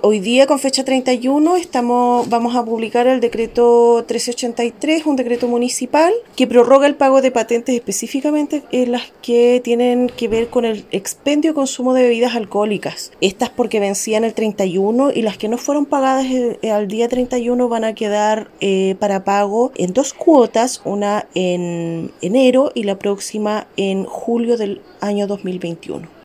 Hoy día, con fecha 31, estamos, vamos a publicar el decreto 1383, un decreto municipal que prorroga el pago de patentes específicamente en las que tienen que ver con el expendio y consumo de bebidas alcohólicas. Estas porque vencían el 31 y las que no fueron pagadas eh, al día 31 van a quedar eh, para pago en dos cuotas, una en enero y la próxima en julio del año 2021.